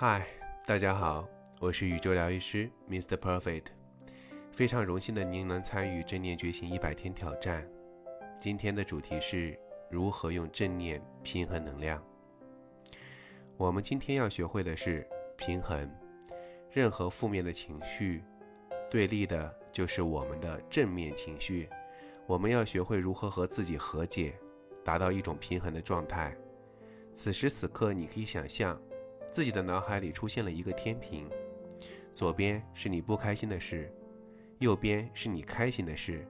嗨，大家好，我是宇宙疗愈师 Mr. Perfect，非常荣幸的您能参与正念觉醒一百天挑战。今天的主题是如何用正念平衡能量。我们今天要学会的是平衡，任何负面的情绪，对立的就是我们的正面情绪。我们要学会如何和自己和解，达到一种平衡的状态。此时此刻，你可以想象自己的脑海里出现了一个天平，左边是你不开心的事，右边是你开心的事。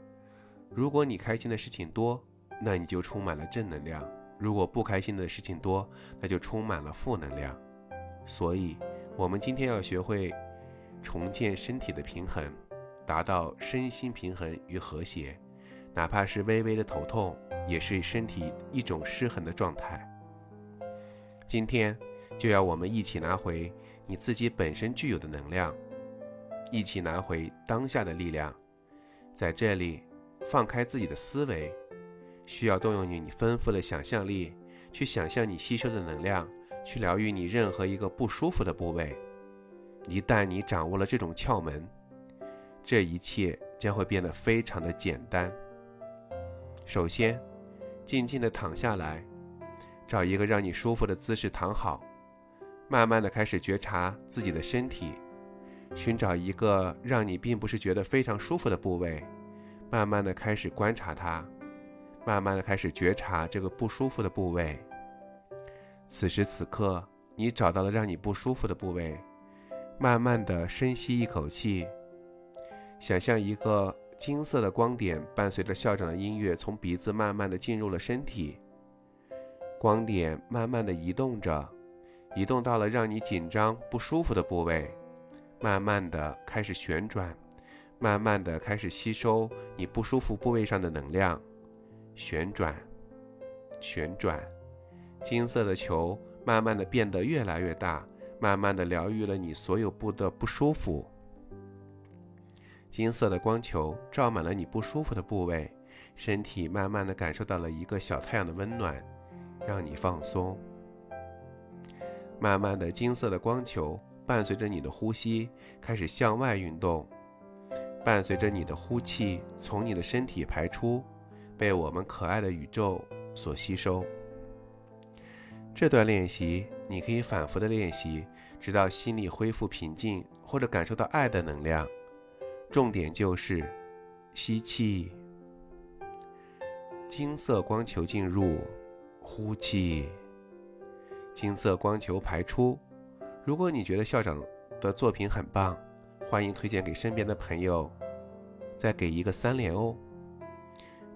如果你开心的事情多，那你就充满了正能量；如果不开心的事情多，那就充满了负能量。所以，我们今天要学会重建身体的平衡，达到身心平衡与和谐。哪怕是微微的头痛，也是身体一种失衡的状态。今天就要我们一起拿回你自己本身具有的能量，一起拿回当下的力量。在这里，放开自己的思维，需要动用你你丰富的想象力，去想象你吸收的能量，去疗愈你任何一个不舒服的部位。一旦你掌握了这种窍门，这一切将会变得非常的简单。首先，静静地躺下来，找一个让你舒服的姿势躺好，慢慢的开始觉察自己的身体，寻找一个让你并不是觉得非常舒服的部位，慢慢的开始观察它，慢慢的开始觉察这个不舒服的部位。此时此刻，你找到了让你不舒服的部位，慢慢的深吸一口气，想象一个。金色的光点伴随着校长的音乐，从鼻子慢慢的进入了身体。光点慢慢的移动着，移动到了让你紧张不舒服的部位，慢慢的开始旋转，慢慢的开始吸收你不舒服部位上的能量。旋转，旋转，金色的球慢慢的变得越来越大，慢慢的疗愈了你所有部的不舒服。金色的光球照满了你不舒服的部位，身体慢慢的感受到了一个小太阳的温暖，让你放松。慢慢的，金色的光球伴随着你的呼吸开始向外运动，伴随着你的呼气从你的身体排出，被我们可爱的宇宙所吸收。这段练习你可以反复的练习，直到心里恢复平静，或者感受到爱的能量。重点就是吸气，金色光球进入；呼气，金色光球排出。如果你觉得校长的作品很棒，欢迎推荐给身边的朋友，再给一个三连哦。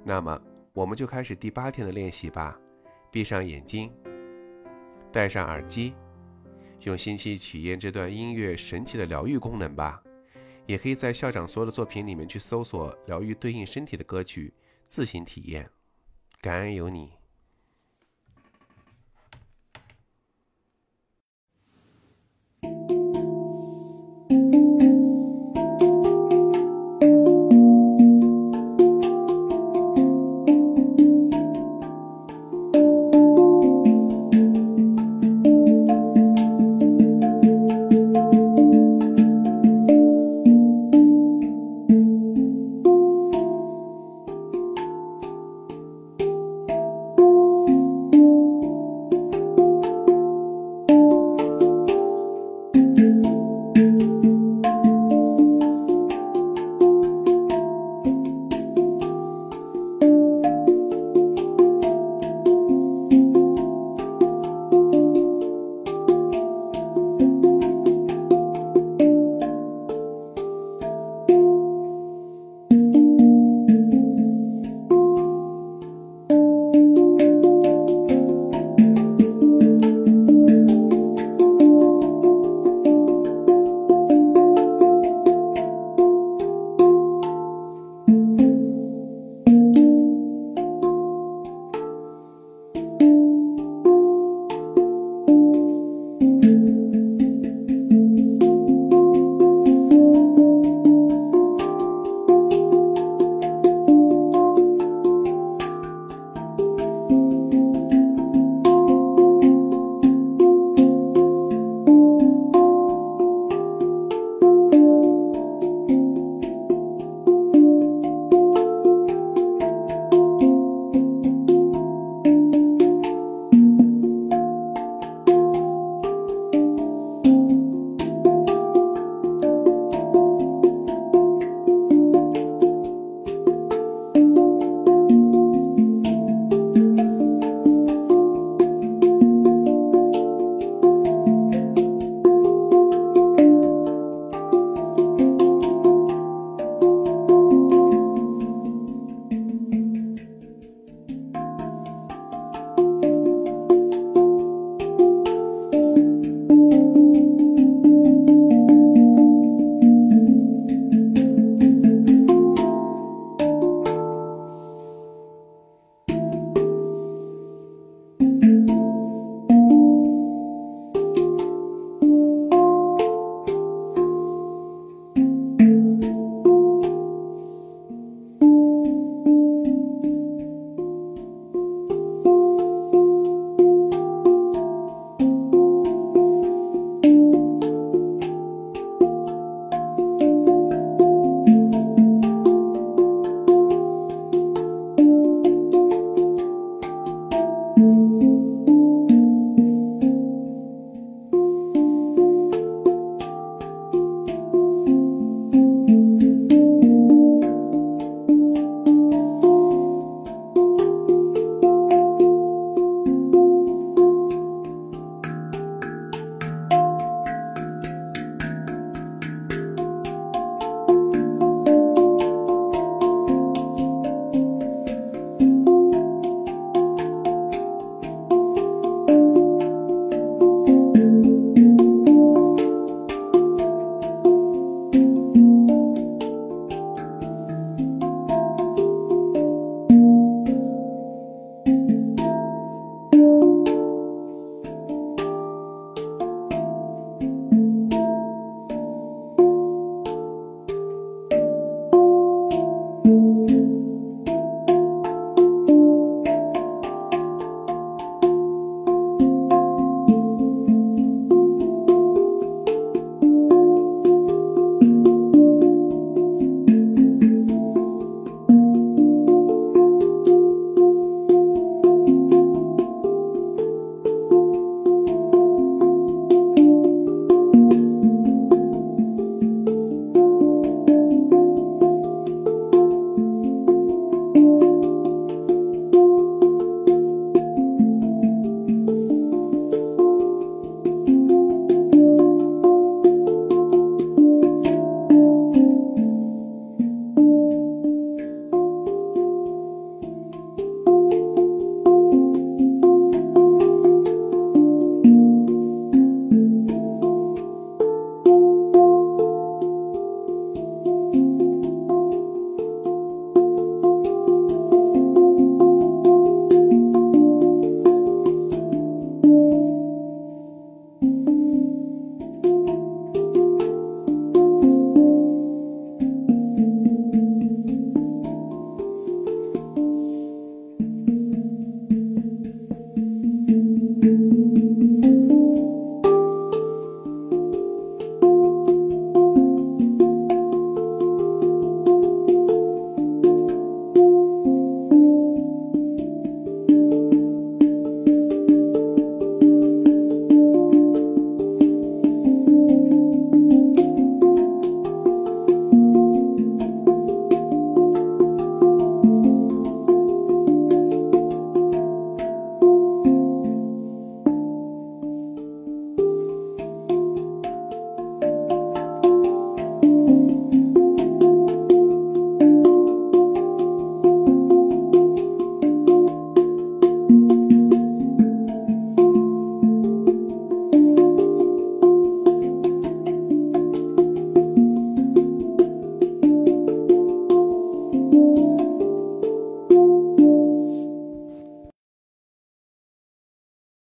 那么，我们就开始第八天的练习吧。闭上眼睛，戴上耳机，用心去体验这段音乐神奇的疗愈功能吧。也可以在校长所有的作品里面去搜索疗愈对应身体的歌曲，自行体验。感恩有你。